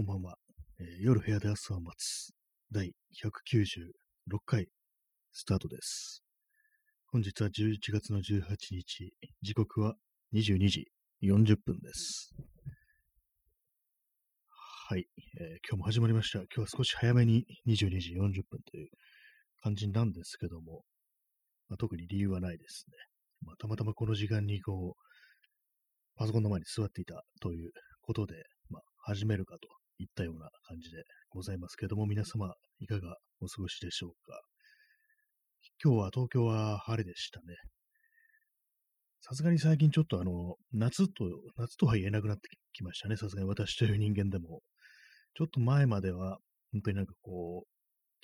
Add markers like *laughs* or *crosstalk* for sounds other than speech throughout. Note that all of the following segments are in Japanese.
こんばんは。えー夜部屋で朝を待つ第196回スタートです。本日は11月の18日、時刻は22時40分です。はい、えー今日も始まりました。今日は少し早めに22時40分という感じなんですけども、まあ、特に理由はないですね。まあ、たまたまこの時間にこう、パソコンの前に座っていたということで、まあ、始めるかといったような感じでございますけども、皆様いかがお過ごしでしょうか？今日は東京は晴れでしたね。さすがに最近ちょっとあの、夏と、夏とは言えなくなってきましたね。さすがに私という人間でも。ちょっと前までは、本当になんかこう、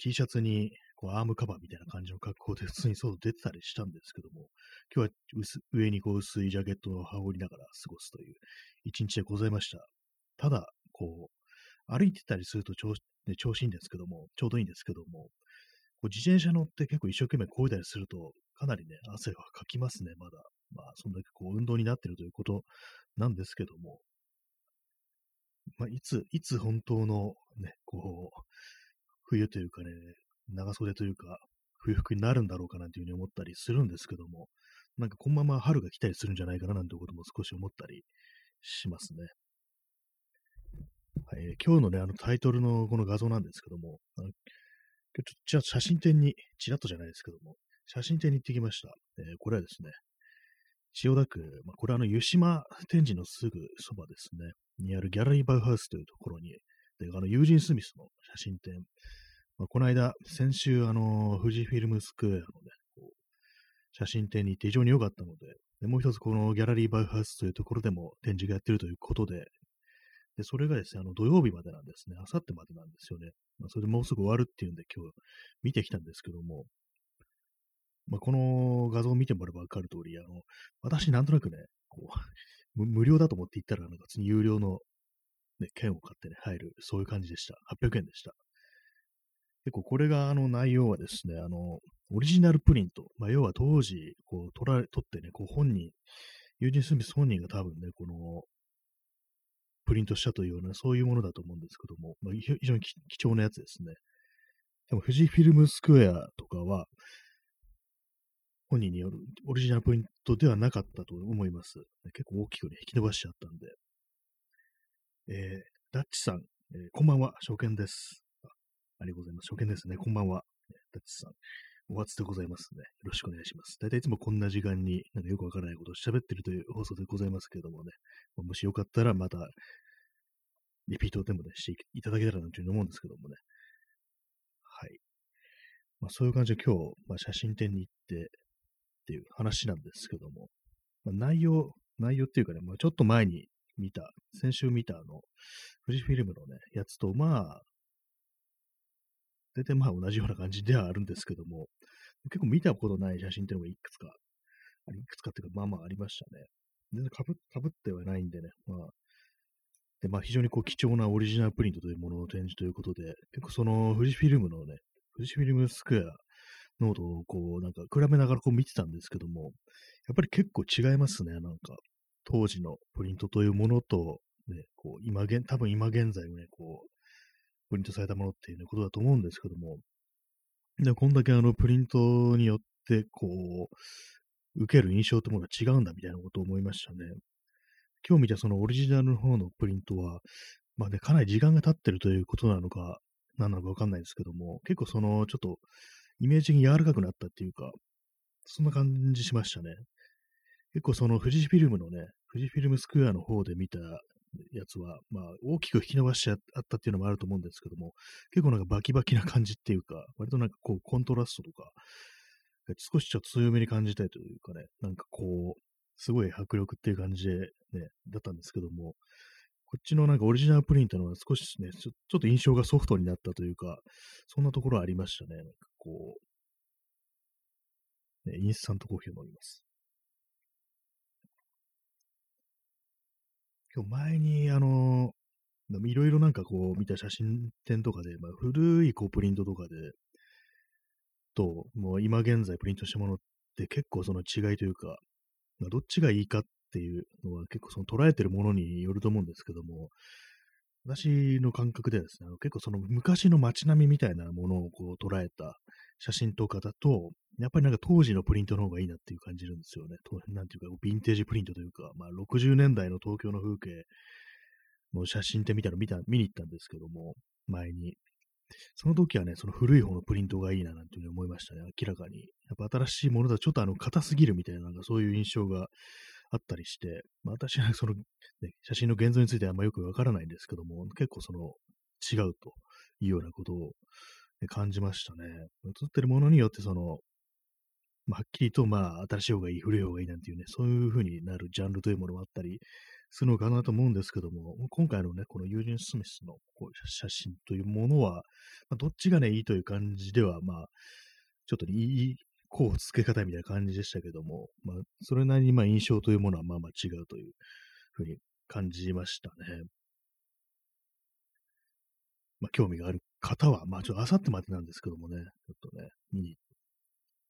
T シャツにこうアームカバーみたいな感じの格好で普通に外出てたりしたんですけども、今日は上にこう薄いジャケットを羽織りながら過ごすという一日でございました。ただ、こう、歩いてたりすると調子,、ね、調子いいんですけども、ちょうどいいんですけども、こう自転車乗って結構一生懸命漕いだりすると、かなりね、汗はかきますね、まだ。まあ、そんだけこう運動になってるということなんですけども、まあ、いつ、いつ本当のね、こう、冬というかね、長袖というか、冬服になるんだろうかなんていうふうに思ったりするんですけども、なんかこのまま春が来たりするんじゃないかななんてことも少し思ったりしますね。はい、今日のね、あのタイトルのこの画像なんですけども、あのちょじゃ写真展に、ちらっとじゃないですけども、写真展に行ってきました。えーこれはですね、千代田区、まあ、これはあの湯島天神のすぐそばですね、にあるギャラリーバウハウスというところに、であのユージン・スミスの写真展、まあ、この間、先週、あの、富士フィルムスクエアのね、こう写真展に行って非常に良かったので、でもう一つこのギャラリーバウハウスというところでも展示がやってるということで、で、それがですね、あの土曜日までなんですね、あさってまでなんですよね。まあ、それでもうすぐ終わるっていうんで今日見てきたんですけども、まあ、この画像を見てもらえばわかる通り、あの、私なんとなくね、こう、*laughs* 無料だと思って行ったら、なんか普通に有料の、ね、券を買ってね、入る、そういう感じでした。800円でした。結構これがあの内容はですね、あの、オリジナルプリント。まあ、要は当時、こう、撮られ、撮ってね、こう本人、ユージン・スミス本人が多分ね、この、プリントしたというような、そういうものだと思うんですけども、まあ、非常に貴重なやつですね。でも、富士フィルムスクエアとかは、本人によるオリジナルプリントではなかったと思います。結構大きくね、引き伸ばしちゃったんで。えー、ダッチさん、えーこんばんは、証券です。あありがとうございます。証券ですね。こんばんは。ダッチさん。お初でございますね。よろしくお願いします。大体いつもこんな時間になんかよくわからないことを喋ってるという放送でございますけれどもね。まもしよかったらまた、リピートでもね、していただけたらなというふうに思うんですけどもね。はい。まあそういう感じで今日、まあ、写真展に行ってっていう話なんですけども、まあ、内容、内容っていうかね、まあ、ちょっと前に見た、先週見たあの、富士フィルムのね、やつと、まあ、大体まあ同じような感じではあるんですけども、結構見たことない写真っていうのがいくつか、いくつかっていうか、まあまあありましたね。全然かぶってはないんでね、まあ、で、まあ非常にこう貴重なオリジナルプリントというものの展示ということで、結構その富士フィルムのね、富士フィルムスクエアノートをこう、なんか比べながらこう見てたんですけども、やっぱり結構違いますね、なんか。当時のプリントというものと、ね、こう、今現、多分今現在もね、こう、プリントされたものっていう、ね、ことだと思うんですけども、で、こんだけあの、プリントによって、こう、受ける印象ってものが違うんだみたいなことを思いましたね。今日見たそのオリジナルの方のプリントは、まあね、かなり時間が経ってるということなのか、何なのかわかんないですけども、結構その、ちょっと、イメージに柔らかくなったっていうか、そんな感じしましたね。結構その富士フィルムのね、富士フィルムスクエアの方で見たやつは、まあ大きく引き伸ばしちゃったっていうのもあると思うんですけども、結構なんかバキバキな感じっていうか、割となんかこうコントラストとか、少しちょっと強めに感じたいというかね、なんかこう、すごい迫力っていう感じでね、だったんですけども、こっちのなんかオリジナルプリントのは少しね、ちょちょっと印象がソフトになったというか、そんなところありましたね。なんかこう、ね、インスタントコーヒーを飲みます。今日前に、あの、いろいろなんかこう見た写真展とかで、まあ、古いこうプリントとかで、と、もう今現在プリントしたものって結構その違いというか、まあ、どっちがいいかっていうのは結構その捉えてるものによると思うんですけども、私の感覚ではですね、結構その昔の街並みみたいなものをこう捉えた写真とかだと、やっぱりなんか当時のプリントの方がいいなっていう感じるんですよね。なんていうか、ヴィンテージプリントというか、まあ60年代の東京の風景の写真って見たの見た、見に行ったんですけども、前に。その時はね、その古い方のプリントがいいななんていうふうに思いましたね、明らかに。やっぱ新しいものだとちょっとあの硬すぎるみたいな、なんかそういう印象があったりして、まあ、私はその、ね、写真の現像についてはあんまよくわからないんですけども、結構その違うというようなことを感じましたね。写ってるものによってその、まあ、はっきりとまあ新しい方がいい、古い方がいいなんていうね、そういう風になるジャンルというものもあったりするのかなと思うんですけども、今回のね、このユージン・スミスのこう写真というものは、まあ、どっちがね、いいという感じでは、まあ、ちょっと、ね、いい、こう付け方みたいな感じでしたけども、まあ、それなりにまあ印象というものはまあまあ違うというふうに感じましたね。まあ、興味がある方は、まあ、ちょっとあさってまでなんですけどもね、ちょっとね、見に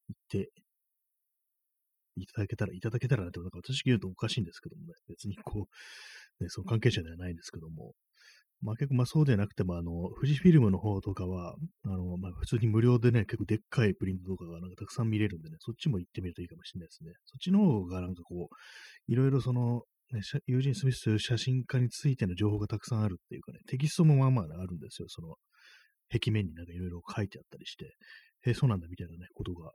行っていただけたら、いただけたらなって、なんか私言うとおかしいんですけどもね、別にこう、ね、その関係者ではないんですけども、まあ結構まあそうではなくても、あの、富士フィルムの方とかは、あの、まあ普通に無料でね、結構でっかいプリントとかがなんかたくさん見れるんでね、そっちも行ってみるといいかもしれないですね。そっちの方がなんかこう、いろいろその、ね、ユージン・スミスという写真家についての情報がたくさんあるっていうかね、テキストもまあまああるんですよ。その、壁面になんかいろいろ書いてあったりして、へえ、そうなんだみたいなね、ことが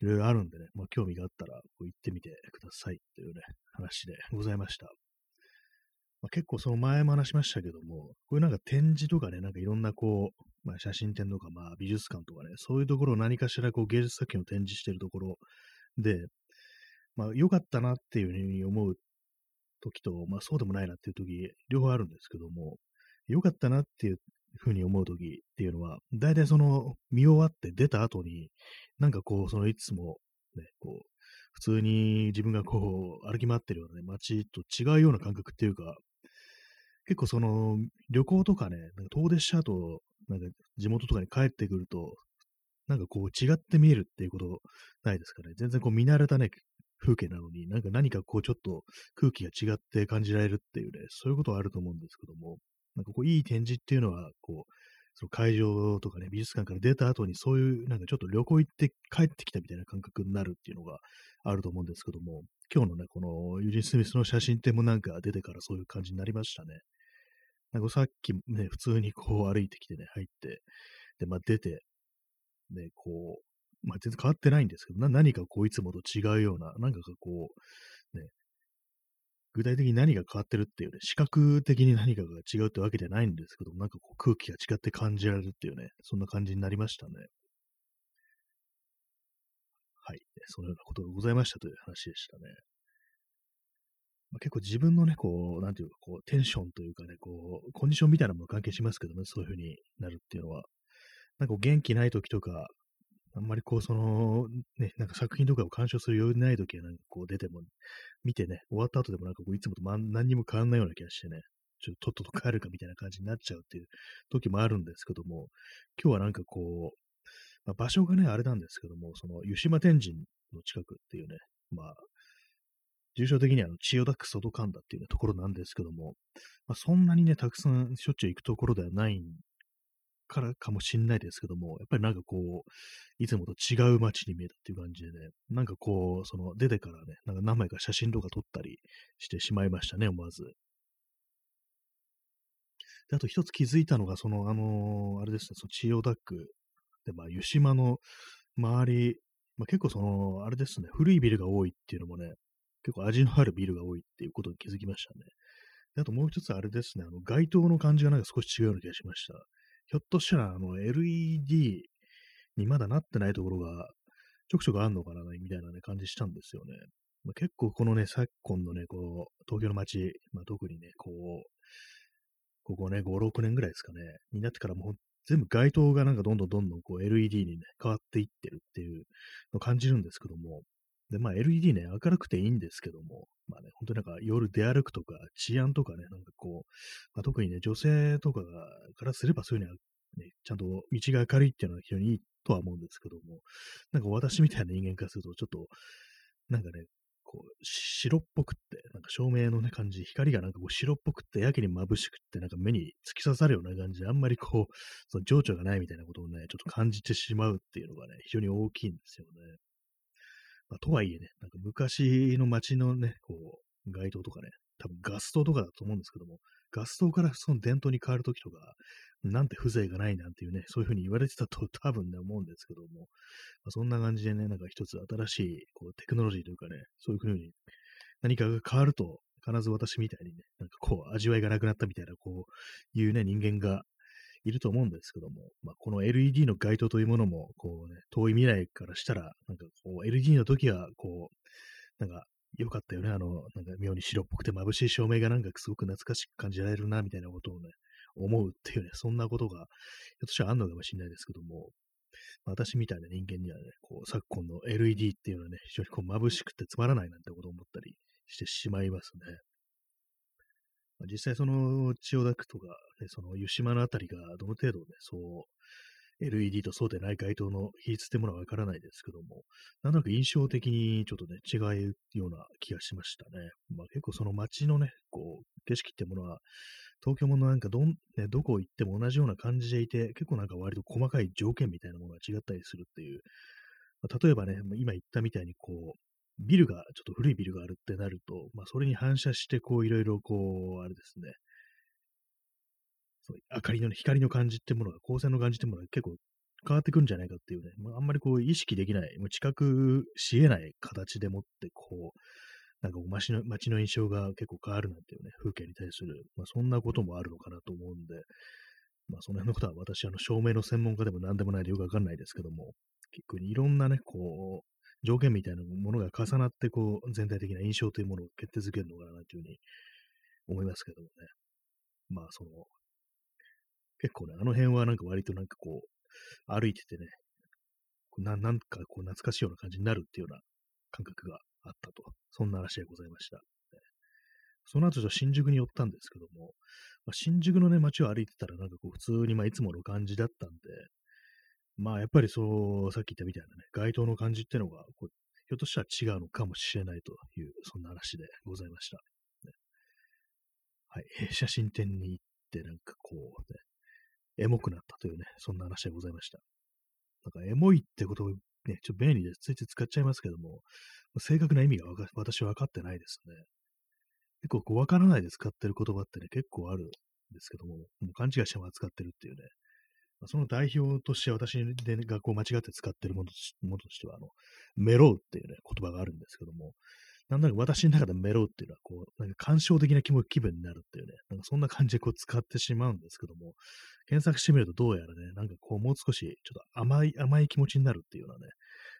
いろいろあるんでね、まあ興味があったらこう行ってみてくださいというね、話でございました。まあ、結構その前も話しましたけども、こういうなんか展示とかね、なんかいろんなこう、まあ、写真展とか、まあ美術館とかね、そういうところを何かしらこう芸術作品を展示しているところで、まあ良かったなっていうふうに思う時と、まあそうでもないなっていう時、両方あるんですけども、良かったなっていうふうに思う時っていうのは、大体その見終わって出た後に、なんかこう、そのいつもね、こう、普通に自分がこう歩き回ってるようなね、街と違うような感覚っていうか、結構その旅行とかね、なんか遠出した後、なんか地元とかに帰ってくると、なんかこう違って見えるっていうことないですかね。全然こう見慣れたね、風景なのに、なんか何かこうちょっと空気が違って感じられるっていうね、そういうことはあると思うんですけども、なんかこういい展示っていうのは、こう、その会場とかね、美術館から出た後にそういうなんかちょっと旅行行って帰ってきたみたいな感覚になるっていうのがあると思うんですけども、今日のね、このユージン・スミスの写真展もなんか出てからそういう感じになりましたね。なんかさっきね、普通にこう歩いてきてね、入って、で、まあ出て、ね、こう、まあ全然変わってないんですけど、何かこういつもと違うような、なんかこう、ね、具体的に何が変わってるっていうね、視覚的に何かが違うってわけじゃないんですけども、なんかこう空気が違って感じられるっていうね、そんな感じになりましたね。はい。そのようなことがございましたという話でしたね。まあ、結構自分のね、こう、なんていうか、こう、テンションというかね、こう、コンディションみたいなもの関係しますけどね、そういう風になるっていうのは。なんか元気ない時とか、あんまりこう、その、ね、なんか作品とかを鑑賞する余裕ない時は、なんかこう出ても、見てね、終わった後でもなんかこう、いつもと何にも変わんないような気がしてね、ちょっととっとと帰るかみたいな感じになっちゃうっていう時もあるんですけども、今日はなんかこう、まあ、場所がね、あれなんですけども、その、湯島天神の近くっていうね、まあ、重症的には千代田区外神田っていう、ね、ところなんですけども、まあ、そんなにね、たくさんしょっちゅう行くところではないんからかもしんないですけども、やっぱりなんかこう、いつもと違う街に見えたっていう感じでね、なんかこう、その出てからね、なんか何枚か写真とか撮ったりしてしまいましたね、思わず。で、あと一つ気づいたのが、その、あのー、あれですね、その千代田区で、まあ、湯島の周り、まあ、結構その、あれですね、古いビルが多いっていうのもね、結構味のあるビルが多いっていうことに気づきましたね。であともう一つあれですね、あの街灯の感じがなんか少し違うような気がしました。ひょっとしたら、あの、LED にまだなってないところがちょくちょくあんのかな、みたいなね、感じしたんですよね。まあ、結構このね、昨今のね、こう、東京の街、まあ、特にね、こう、ここね、5、6年ぐらいですかね、になってからもう全部街灯がなんかどんどんどんどんこう LED にね、変わっていってるっていうのを感じるんですけども、で、まあ LED ね、明るくていいんですけども、まあね、本当になんか夜出歩くとか治安とかね、なんかこう、まあ、特にね、女性とかからすればそういうのは、ね、ちゃんと道が明るいっていうのは非常にいいとは思うんですけども、なんか私みたいな人間からすると、ちょっと、なんかね、こう、白っぽくって、なんか照明のね、感じ、光がなんかこう白っぽくって、やけに眩しくって、なんか目に突き刺さるような感じで、あんまりこう、その情緒がないみたいなことをね、ちょっと感じてしまうっていうのがね、非常に大きいんですよね。まあ、とはいえね、なんか昔の街のね、こう、街灯とかね、多分ガス灯とかだと思うんですけども、ガス灯からその電灯に変わるときとか、なんて風情がないなんていうね、そういう風に言われてたと *laughs* 多分ね、思うんですけども、まあ、そんな感じでね、なんか一つ新しいこうテクノロジーというかね、そういう風に何かが変わると、必ず私みたいにね、なんかこう、味わいがなくなったみたいな、こういうね、人間がいると思うんですけども、まあ、この LED の街灯というものも、こうね、遠い未来からしたら、なんかこう、LED の時は、こう、なんか、良かったよね。あの、なんか妙に白っぽくて眩しい照明がなんかすごく懐かしく感じられるな、みたいなことをね、思うっていうね、そんなことが、ひょっとしたらあんのかもしれないですけども、私みたいな人間にはね、こう、昨今の LED っていうのはね、非常にこう眩しくてつまらないなんてことを思ったりしてしまいますね。実際その千代田区とか、ね、その湯島のあたりがどの程度ね、そう、LED とそうでない街灯の比率ってものはわからないですけども、なんとなく印象的にちょっとね、違うような気がしましたね。まあ結構その街のね、こう、景色ってものは、東京もなんかどん、ね、どこ行っても同じような感じでいて、結構なんか割と細かい条件みたいなものが違ったりするっていう、まあ、例えばね、今言ったみたいにこう、ビルが、ちょっと古いビルがあるってなると、まあ、それに反射して、こう、いろいろ、こう、あれですね、そう明かりの、光の感じってものが、光線の感じってものが結構変わってくるんじゃないかっていうね、まあ、あんまりこう、意識できない、もう知覚し得ない形でもって、こう、なんか街の街の印象が結構変わるなんていうね、風景に対する、まあ、そんなこともあるのかなと思うんで、まあ、その辺のことは私、あの、照明の専門家でも何でもないでよくわかんないですけども、結構いろんなね、こう、条件みたいなものが重なって、こう、全体的な印象というものを決定づけるのかなというふうに思いますけどもね。まあ、その、結構ね、あの辺はなんか割となんかこう、歩いててね、ななんかこう懐かしいような感じになるっていうような感覚があったと。そんな話でございました。その後、新宿に寄ったんですけども、まあ、新宿のね、街を歩いてたら、なんかこう、普通に、まあ、いつもの感じだったんで、まあ、やっぱりそう、さっき言ったみたいなね、街灯の感じってのが、こうひょっとしたら違うのかもしれないという、そんな話でございました。ね、はい、写真展に行って、なんかこう、ね、エモくなったというね、そんな話でございました。なんか、エモいってことをね、ちょっと便利でついつい使っちゃいますけども、正確な意味が私は分かってないですね。結構こう分からないで使ってる言葉ってね、結構あるんですけども、もう勘違いしても扱ってるっていうね、その代表として私がこう間違って使っているものとしては、あの、メロウっていうね、言葉があるんですけども、なんだか私の中でメロウっていうのは、こう、なんか感傷的な気気分になるっていうね、なんかそんな感じでこう使ってしまうんですけども、検索してみるとどうやらね、なんかこうもう少しちょっと甘い、甘い気持ちになるっていうようなね、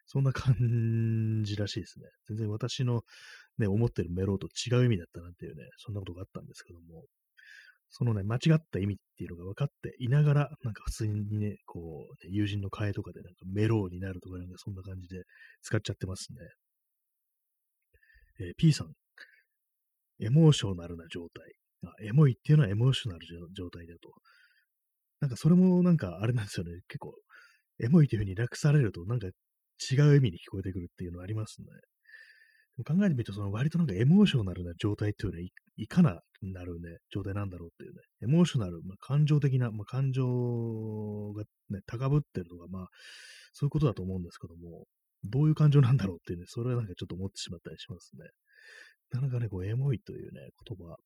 そんな感じらしいですね。全然私のね、思ってるメロウと違う意味だったなんていうね、そんなことがあったんですけども、そのね、間違った意味っていうのが分かっていながら、なんか普通にね、こう、友人の会とかでなんかメローになるとか、なんかそんな感じで使っちゃってますね。えー、P さん、エモーショナルな状態。あ、エモいっていうのはエモーショナル状態だと。なんかそれもなんかあれなんですよね。結構、エモいというふうに略されると、なんか違う意味に聞こえてくるっていうのありますね。考えてみると、その割となんかエモーショナルな状態っていうのはい、いかななるね、状態なんだろうっていうね、エモーショナル、まあ、感情的な、まあ、感情がね、高ぶってるとか、まあ、そういうことだと思うんですけども、どういう感情なんだろうっていうね、それはなんかちょっと思ってしまったりしますね。なかなかね、こう、エモいというね、言葉。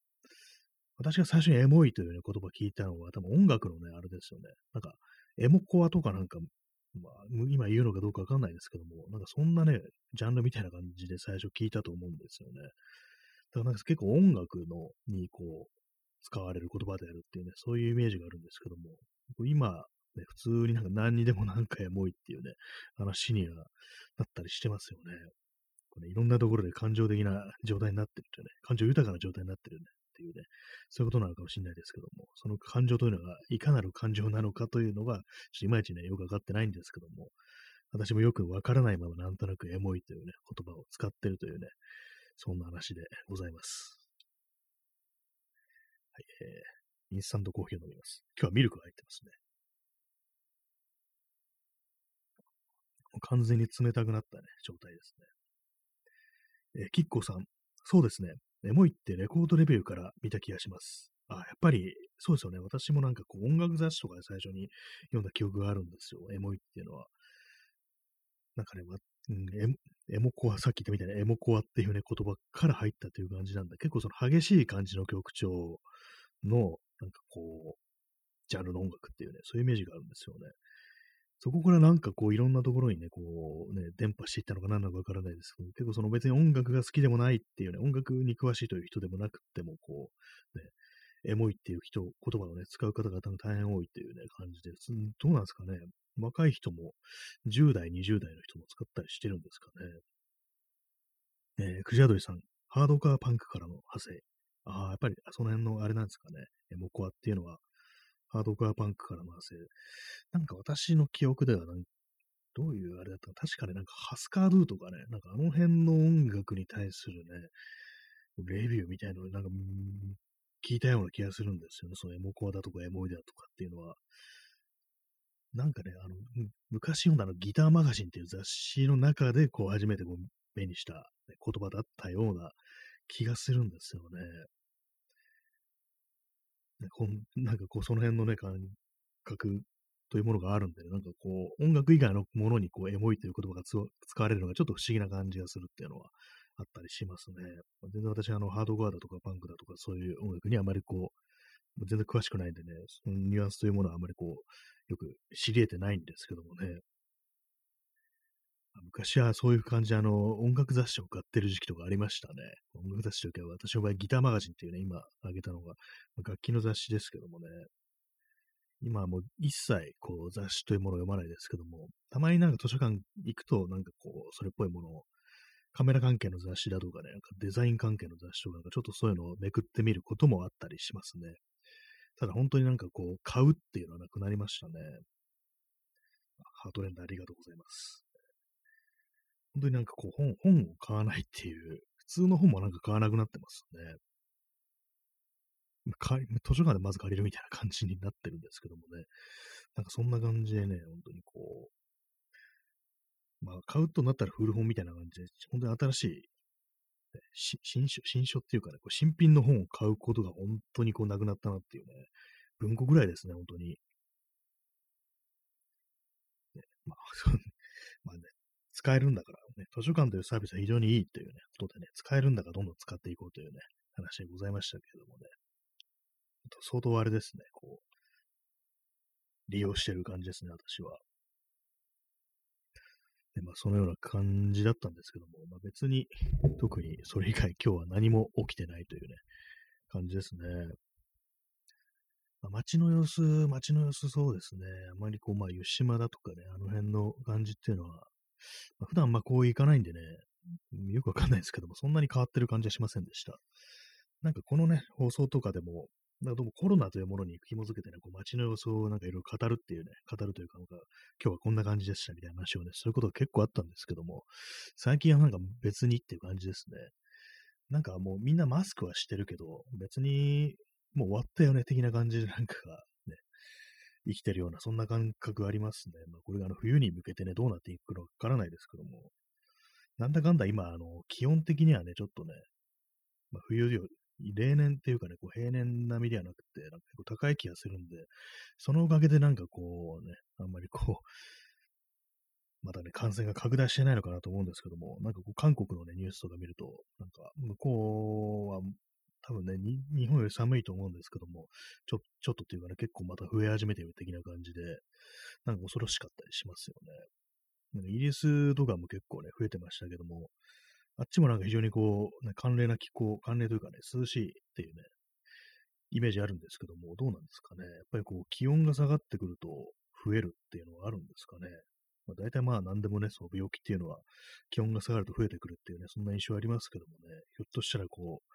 私が最初にエモいというね、言葉聞いたのは、多分音楽のね、あれですよね。なんか、エモコアとかなんかまあ、今言うのかどうかわかんないですけども、なんかそんなね、ジャンルみたいな感じで最初聞いたと思うんですよね。だからなんか結構音楽のにこう、使われる言葉であるっていうね、そういうイメージがあるんですけども、今、ね、普通になんか何にでも何回もいっていうね、話にはなったりしてますよね。これいろんなところで感情的な状態になってるというね、感情豊かな状態になってるね、っていうね、そういうことなのかもしれないですけども、その感情というのがいかなる感情なのかというのが、いまいちね、よくわかってないんですけども、私もよくわからないままなんとなくエモいというね、言葉を使ってるというね、そんな話でございます。はい、えー、インスタントコーヒーを飲みます。今日はミルクが入ってますね。完全に冷たくなったね、状態ですね。えー、キッコーさん、そうですね。エモいってレコードレビューから見た気がします。あ、やっぱり、そうですよね。私もなんかこう音楽雑誌とかで最初に読んだ記憶があるんですよ。エモいっていうのは。なんかね、ま、うん、エモコア、さっき言ったみたいなエモコアっていうね、言葉から入ったという感じなんだ。結構その激しい感じの曲調の、なんかこう、ジャンルの音楽っていうね、そういうイメージがあるんですよね。そこからなんかこういろんなところにね、こうね、伝播していったのか何なのかわからないですけど、結構その別に音楽が好きでもないっていうね、音楽に詳しいという人でもなくても、こう、ね、エモいっていう人、言葉をね、使う方が大変多いっていうね、感じです。どうなんですかね。若い人も、10代、20代の人も使ったりしてるんですかね。えー、クジャドリさん、ハードカーパンクからの派生。ああ、やっぱりその辺のあれなんですかね。エモコアっていうのは、ハードカーパンクからの派生。なんか私の記憶ではなんどういうあれだったか、確かね、なんかハスカードゥとかね、なんかあの辺の音楽に対するね、レビューみたいなのなんか、聞いたような気がするんですよね。そのエモコアだとかエモイだとかっていうのは。なんかね、あの、昔読んだのギターマガジンっていう雑誌の中で、こう、初めてこう目にした、言葉だったような気がするんですよね。こんなんかこう、その辺のね、感覚というものがあるんで、ね、なんかこう、音楽以外のものにこう、エモいという言葉が使われるのがちょっと不思議な感じがするっていうのはあったりしますね。全然私、あの、ハードコアだとかパンクだとかそういう音楽にあまりこう、全然詳しくないんでね、そのニュアンスというものはあまりこう、よく知り得てないんですけどもね。昔はそういう感じで、あの、音楽雑誌を買ってる時期とかありましたね。音楽雑誌というか、私の場合ギターマガジンっていうね、今挙げたのが、楽器の雑誌ですけどもね、今はもう一切こう雑誌というものを読まないですけども、たまになんか図書館行くとなんかこう、それっぽいものを、カメラ関係の雑誌だとかね、なんかデザイン関係の雑誌とか、なんかちょっとそういうのをめくってみることもあったりしますね。ただ本当になんかこう、買うっていうのはなくなりましたね。ハートレンドありがとうございます。本当になんかこう本、本を買わないっていう、普通の本もなんか買わなくなってますね。図書館でまず借りるみたいな感じになってるんですけどもね。なんかそんな感じでね、本当にこう、まあ買うとなったら古本みたいな感じで、本当に新しい、ね、新書、新書っていうかね、こう新品の本を買うことが本当にこうなくなったなっていうね、文庫ぐらいですね、本当に。ね、まあ、*laughs* まあね、使えるんだからね、図書館というサービスは非常にいいというね、ことでね、使えるんだからどんどん使っていこうというね、話でございましたけれどもね。相当あれですね、こう、利用してる感じですね、私は。で、まあ、そのような感じだったんですけども、まあ、別に、特にそれ以外今日は何も起きてないというね、感じですね。まあ、街の様子、街の様子そうですね。あまりこう、まあ、湯島だとかね、あの辺の感じっていうのは、まあ、普段まあこう行かないんでね、よくわかんないですけども、そんなに変わってる感じはしませんでした。なんかこのね、放送とかでも、なんかどうもコロナというものに紐づけてね、こう街の様子をなんかいろいろ語るっていうね、語るというか、なんか今日はこんな感じでしたみたいな話をね、そういうことが結構あったんですけども、最近はなんか別にっていう感じですね。なんかもうみんなマスクはしてるけど、別にもう終わったよね的な感じでなんか、生きてるような、そんな感覚ありますね。まあ、これがあの冬に向けてね、どうなっていくのかわからないですけども、なんだかんだ今、あの、基本的にはね、ちょっとね、まあ、冬より例年っていうかね、こう平年並みではなくて、なんか結構高い気がするんで、そのおかげでなんかこうね、あんまりこう、まだね、感染が拡大してないのかなと思うんですけども、なんかこう、韓国のね、ニュースとか見ると、なんか、向こうは、多分ね、日本より寒いと思うんですけども、ちょ、ちょっとっていうかね、結構また増え始めてる的な感じで、なんか恐ろしかったりしますよね。なんかイギリスとかも結構ね、増えてましたけども、あっちもなんか非常にこう、ね、寒冷な気候、寒冷というかね、涼しいっていうね、イメージあるんですけども、どうなんですかね。やっぱりこう、気温が下がってくると増えるっていうのはあるんですかね。まあ、大体まあ何でもね、その病気っていうのは気温が下がると増えてくるっていうね、そんな印象ありますけどもね、ひょっとしたらこう、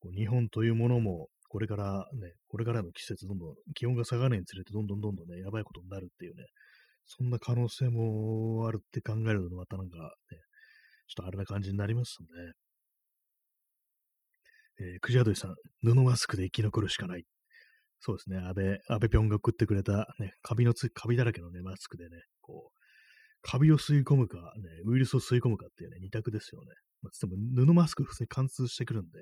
こう日本というものも、これからね、これからの季節どんどん気温が下がるにつれてどんどんどんどんね、やばいことになるっていうね、そんな可能性もあるって考えるとまたなんかね、ちょっとあれな感じになりますね。えー、クジャドイさん、布マスクで生き残るしかない。そうですね、安倍、安倍ぴょんが送ってくれた、ね、カビのつ、カビだらけのね、マスクでね、こう、カビを吸い込むか、ね、ウイルスを吸い込むかっていうね、二択ですよね。まあ、つっても布マスク普通に貫通してくるんで、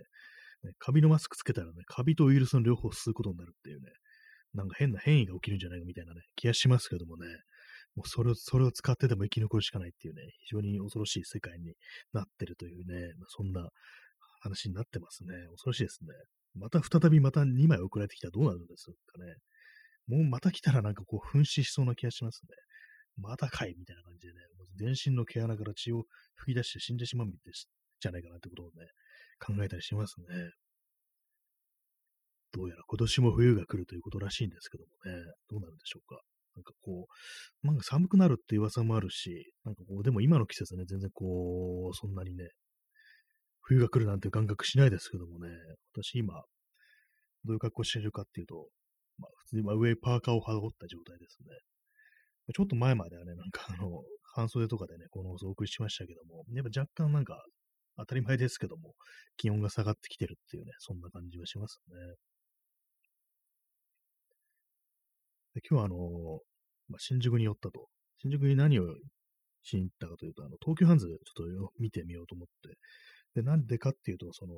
ね、カビのマスクつけたらね、カビとウイルスの両方吸うことになるっていうね、なんか変な変異が起きるんじゃないかみたいなね、気がしますけどもね、もうそれを、それを使ってでも生き残るしかないっていうね、非常に恐ろしい世界になってるというね、まあ、そんな話になってますね。恐ろしいですね。また再びまた2枚送られてきたらどうなるんですかね。もうまた来たらなんかこう噴死しそうな気がしますね。またかいみたいな感じでね、全身の毛穴から血を吹き出して死んでしまうんじゃないかなってことをね、考えたりしますね。どうやら今年も冬が来るということらしいんですけどもね、どうなるんでしょうか。なんかこう、なんか寒くなるって噂もあるし、なんかこう、でも今の季節ね、全然こう、そんなにね、冬が来るなんて感覚しないですけどもね、私今、どういう格好してるかっていうと、まあ普通に上パーカーを羽織った状態ですね。ちょっと前まではね、なんかあの、半袖とかでね、この放送お送りしましたけども、やっぱ若干なんか、当たり前ですけども、気温が下がってきてるっていうね、そんな感じはしますね。で今日はあのまあ、新宿に寄ったと。新宿に何をしに行ったかというと、あの、東急ハンズちょっと見てみようと思って。で、なんでかっていうと、その、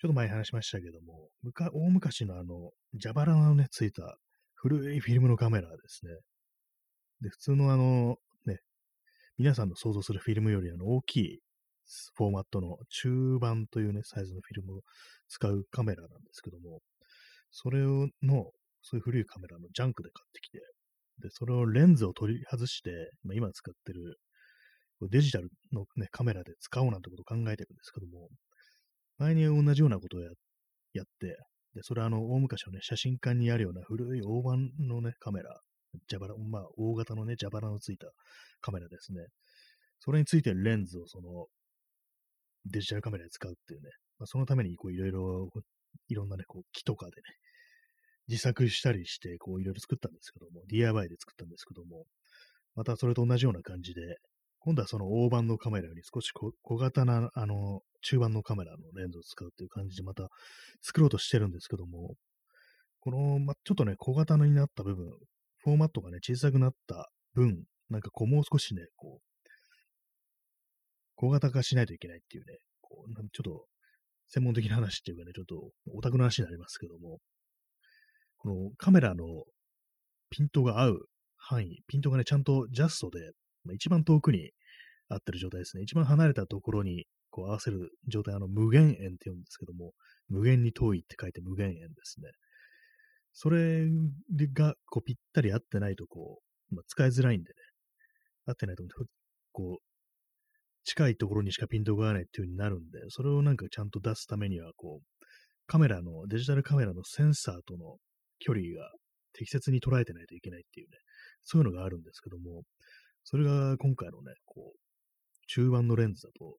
ちょっと前に話しましたけども、大昔のあの、蛇腹のね、ついた古いフィルムのカメラですね。で、普通のあの、ね、皆さんの想像するフィルムよりあの大きいフォーマットの中盤というね、サイズのフィルムを使うカメラなんですけども、それをの、そういう古いカメラのジャンクで買ってきて、で、それをレンズを取り外して、ま、今使ってるデジタルの、ね、カメラで使おうなんてことを考えてるんですけども、前に同じようなことをやって、で、それはあの、大昔のね、写真館にあるような古い大判のね、カメラ、蛇腹、まあ、大型のね、蛇腹のついたカメラですね。それについてるレンズをその、デジタルカメラで使うっていうね、まあ、そのためにこういろいろ、いろんなね、こう木とかでね、自作したりして、こういろいろ作ったんですけども、DIY で作ったんですけども、またそれと同じような感じで、今度はその大判のカメラより少し小型な、あの、中盤のカメラのレンズを使うっていう感じでまた作ろうとしてるんですけども、この、ま、ちょっとね、小型になった部分、フォーマットがね、小さくなった分、なんかこう、もう少しね、こう、小型化しないといけないっていうね、こう、ちょっと、専門的な話っていうかね、ちょっとオタクの話になりますけども、このカメラのピントが合う範囲、ピントがね、ちゃんとジャストで、まあ、一番遠くに合ってる状態ですね。一番離れたところにこう合わせる状態、あの無限円って言うんですけども、無限に遠いって書いて無限円ですね。それがこうぴったり合ってないとこう、まあ、使いづらいんでね、合ってないとこう、近いところにしかピントが合わないっていう風になるんで、それをなんかちゃんと出すためには、こう、カメラの、デジタルカメラのセンサーとの距離が適切に捉えてないといけないっていうね、そういうのがあるんですけども、それが今回のね、こう、中盤のレンズだと、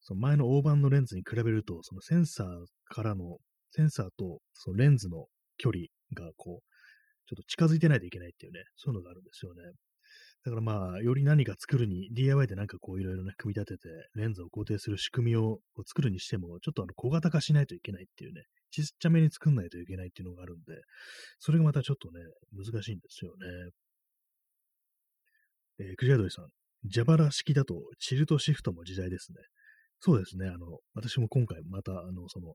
その前の大盤のレンズに比べると、そのセンサーからの、センサーとそのレンズの距離がこう、ちょっと近づいてないといけないっていうね、そういうのがあるんですよね。だからまあ、より何か作るに、DIY でなんかこういろいろね、組み立てて、レンズを固定する仕組みを作るにしても、ちょっとあの小型化しないといけないっていうね、ちっちゃめに作んないといけないっていうのがあるんで、それがまたちょっとね、難しいんですよね。えー、クジャドリさん、蛇腹式だとチルトシフトも時代ですね。そうですね。あの、私も今回また、あの、その、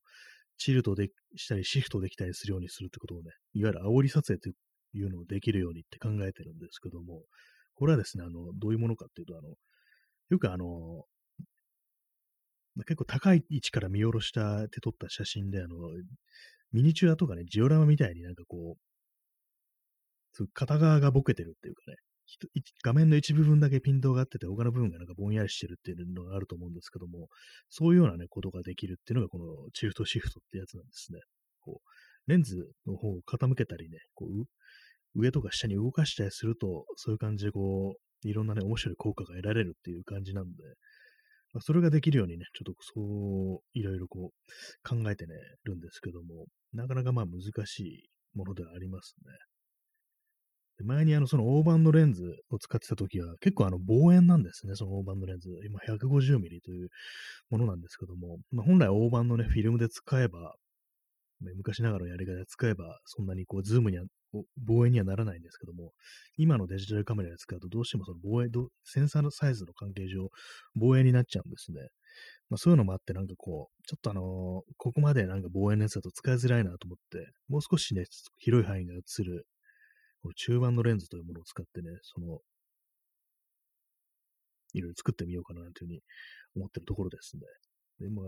チルトでしたり、シフトできたりするようにするってことをね、いわゆる煽り撮影というのをできるようにって考えてるんですけども、これはですね、あの、どういうものかっていうと、あの、よくあの、結構高い位置から見下ろした手撮った写真で、あの、ミニチュアとかね、ジオラマみたいになんかこう、片側がボケてるっていうかね、画面の一部分だけピントが合ってて、他の部分がなんかぼんやりしてるっていうのがあると思うんですけども、そういうようなね、ことができるっていうのがこのチルトシフトってやつなんですね。こう、レンズの方を傾けたりね、こう、上とか下に動かしたりすると、そういう感じでこう、いろんなね、面白い効果が得られるっていう感じなんで、まあ、それができるようにね、ちょっとそう、いろいろこう、考えてね、るんですけども、なかなかまあ難しいものではありますね。で前にあの、その大判のレンズを使ってた時は、結構あの、望遠なんですね、その大判のレンズ。今 150mm というものなんですけども、まあ、本来大判のね、フィルムで使えば、昔ながらのやり方で使えば、そんなにこう、ズームには、望遠にはならないんですけども、今のデジタルカメラで使うと、どうしてもその望遠、センサーのサイズの関係上、望遠になっちゃうんですね。まあ、そういうのもあって、なんかこう、ちょっとあのー、ここまでなんか望遠のやつだと使いづらいなと思って、もう少しね、広い範囲が映る、この中盤のレンズというものを使ってね、その、いろいろ作ってみようかなというふうに思ってるところですね。で、まあ、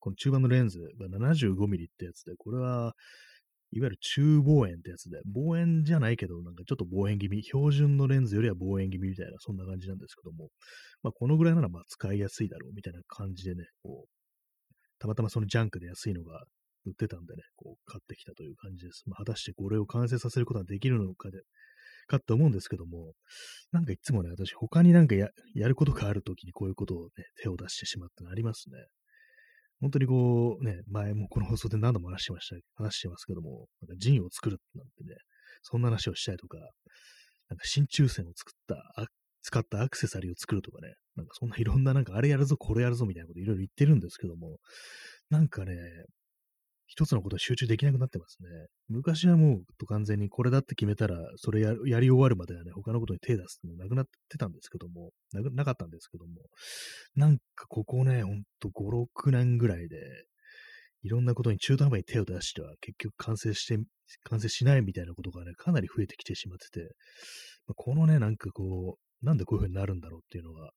この中盤のレンズが 75mm ってやつで、これは、いわゆる中望遠ってやつで、望遠じゃないけど、なんかちょっと望遠気味、標準のレンズよりは望遠気味みたいな、そんな感じなんですけども、まあ、このぐらいならまあ使いやすいだろうみたいな感じでね、こう、たまたまそのジャンクで安いのが売ってたんでね、こう買ってきたという感じです。まあ、果たしてこれを完成させることができるのかで、かと思うんですけども、なんかいつもね、私他になんかやることがあるときにこういうことをね、手を出してしまってありますね。本当にこう、ね、前もこの放送で何度も話してました、話してますけども、なんか陣を作るなんてね、そんな話をしたいとか、なんか真鍮線を作った、使ったアクセサリーを作るとかね、なんかそんないろんななんかあれやるぞ、これやるぞみたいなこといろいろ言ってるんですけども、なんかね、一つのことに集中できなくなってますね。昔はもう完全にこれだって決めたら、それややり終わるまではね、他のことに手出すってなくなってたんですけども、ななかったんですけども、なんかここね、ほんと5、6年ぐらいで、いろんなことに中途半端に手を出しては結局完成して、完成しないみたいなことがね、かなり増えてきてしまってて、このね、なんかこう、なんでこういう風になるんだろうっていうのが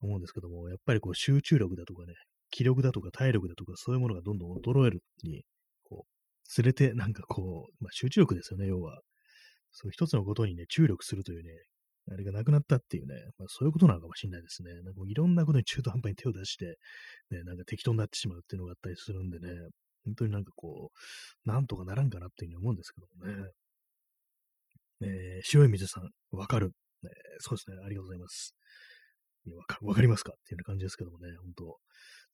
思うんですけども、やっぱりこう集中力だとかね、気力だとか体力だとかそういうものがどんどん衰えるに、こう、連れて、なんかこう、まあ、集中力ですよね、要は。そう一つのことにね、注力するというね、あれがなくなったっていうね、まあ、そういうことなのかもしれないですね。なんかいろんなことに中途半端に手を出して、ね、なんか適当になってしまうっていうのがあったりするんでね、本当になんかこう、なんとかならんかなっていうふうに思うんですけどもね。えー、塩水さん、わかる、ね。そうですね、ありがとうございます。わか *laughs* かりますか？っていう感じですけどもね、本当。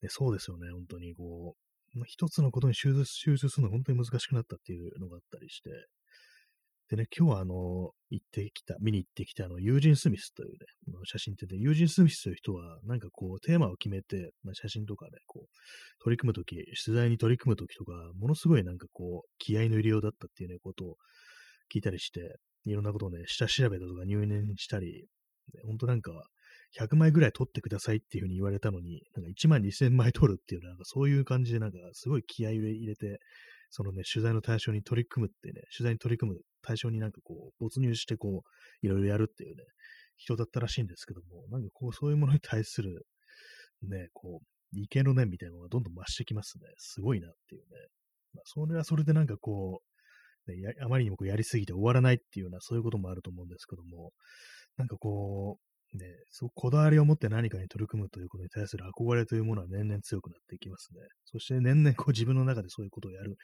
ね、そうですよね、本当にこう、まあ、一つのことに集中集中するのが本当に難しくなったっていうのがあったりして、でね、今日はあの、行ってきた、見に行ってきたあの、ユージン・スミスというね、写真展で、ユージン・スミスという人は、なんかこう、テーマを決めて、まあ、写真とかね、こう、取り組むとき、取材に取り組むときとか、ものすごいなんかこう、気合の入れようだったっていうね、ことを聞いたりして、いろんなことをね、下調べだとか入念したり、本当なんか、100枚ぐらい取ってくださいっていうふうに言われたのに、なんか1万2000枚取るっていう、なんかそういう感じで、なんかすごい気合い入れて、そのね、取材の対象に取り組むってね、取材に取り組む対象になんかこう、没入してこう、いろいろやるっていうね、人だったらしいんですけども、なんかこう、そういうものに対する、ね、こう、意見の念みたいなのがどんどん増してきますね。すごいなっていうね。まあ、それはそれでなんかこう、ね、あまりにもこうやりすぎて終わらないっていうような、そういうこともあると思うんですけども、なんかこう、ね、そうこだわりを持って何かに取り組むということに対する憧れというものは年々強くなっていきますね。そして年々こう自分の中でそういうことをやる、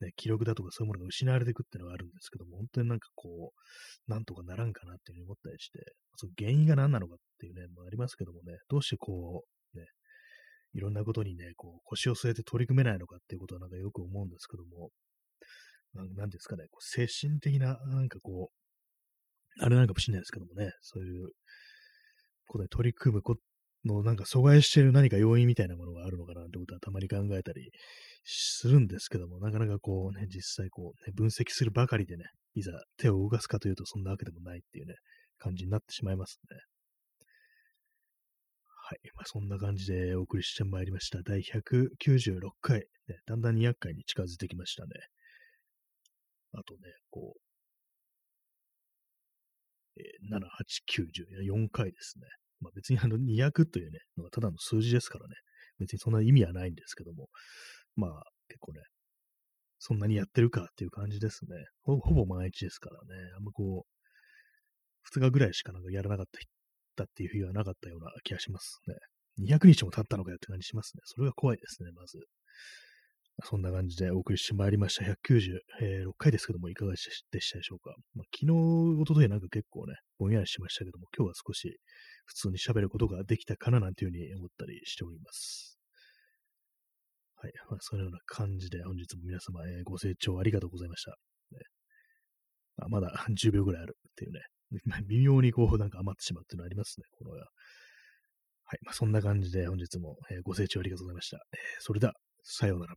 ね、記録だとかそういうものが失われていくっていうのがあるんですけども、本当になんかこう、なんとかならんかなっていうふうに思ったりして、その原因が何なのかっていうね、もありますけどもね、どうしてこう、ね、いろんなことにね、こう腰を据えて取り組めないのかっていうことはなんかよく思うんですけども、なんですかね、こう精神的な、なんかこう、あれなんかもしれないですけどもね、そういうことに取り組むこのなんか阻害している何か要因みたいなものがあるのかなってことはたまに考えたりするんですけども、なかなかこうね、実際こう、ね、分析するばかりでね、いざ手を動かすかというとそんなわけでもないっていうね、感じになってしまいますね。はい。まあ、そんな感じでお送りしてまいりました。第196回、ね、だんだん200回に近づいてきましたね。あとね、こう、7、8、9、10、4回ですね。まあ、別にあの200というね、のがただの数字ですからね、別にそんな意味はないんですけども、まあ結構ね、そんなにやってるかっていう感じですね。ほぼ毎日ですからね、あんまこう、2日ぐらいしかなんかやらなかったっていう日はなかったような気がしますね。200日も経ったのかよって感じしますね。それが怖いですね、まず。そんな感じでお送りしてまいりました。196回ですけども、いかがでしたでしょうか？まあ、昨日、おとといなんか結構ね、ぼんやりしましたけども、今日は少し普通に喋ることができたかななんていうふうに思ったりしております。はい。まあ、そのような感じで本日も皆様、えー、ご清聴ありがとうございました。ね、あまだ10秒ぐらいあるっていうね、微妙にこうなんか余ってしまうっていうのありますね、このははい。まあ、そんな感じで本日も、え、ご清聴ありがとうございました。えー、それでは、さようなら。